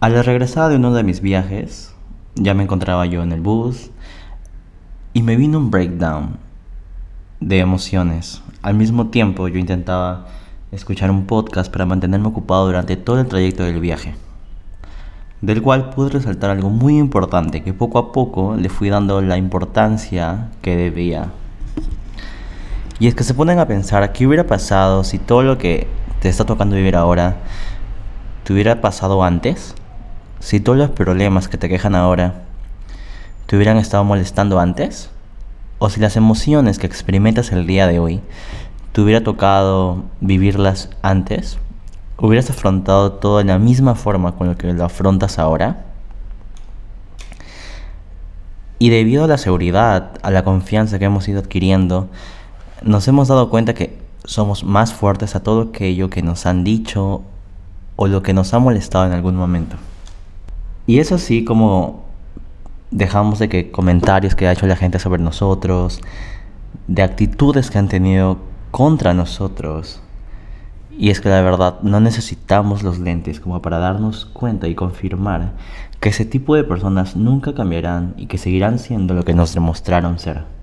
A la regresada de uno de mis viajes, ya me encontraba yo en el bus y me vino un breakdown de emociones. Al mismo tiempo yo intentaba escuchar un podcast para mantenerme ocupado durante todo el trayecto del viaje, del cual pude resaltar algo muy importante que poco a poco le fui dando la importancia que debía. Y es que se ponen a pensar qué hubiera pasado si todo lo que te está tocando vivir ahora te hubiera pasado antes. Si todos los problemas que te quejan ahora te hubieran estado molestando antes, o si las emociones que experimentas el día de hoy te hubiera tocado vivirlas antes, hubieras afrontado todo de la misma forma con lo que lo afrontas ahora. Y debido a la seguridad, a la confianza que hemos ido adquiriendo, nos hemos dado cuenta que somos más fuertes a todo aquello que nos han dicho o lo que nos ha molestado en algún momento. Y es así como dejamos de que comentarios que ha hecho la gente sobre nosotros, de actitudes que han tenido contra nosotros. Y es que la verdad no necesitamos los lentes como para darnos cuenta y confirmar que ese tipo de personas nunca cambiarán y que seguirán siendo lo que nos demostraron ser.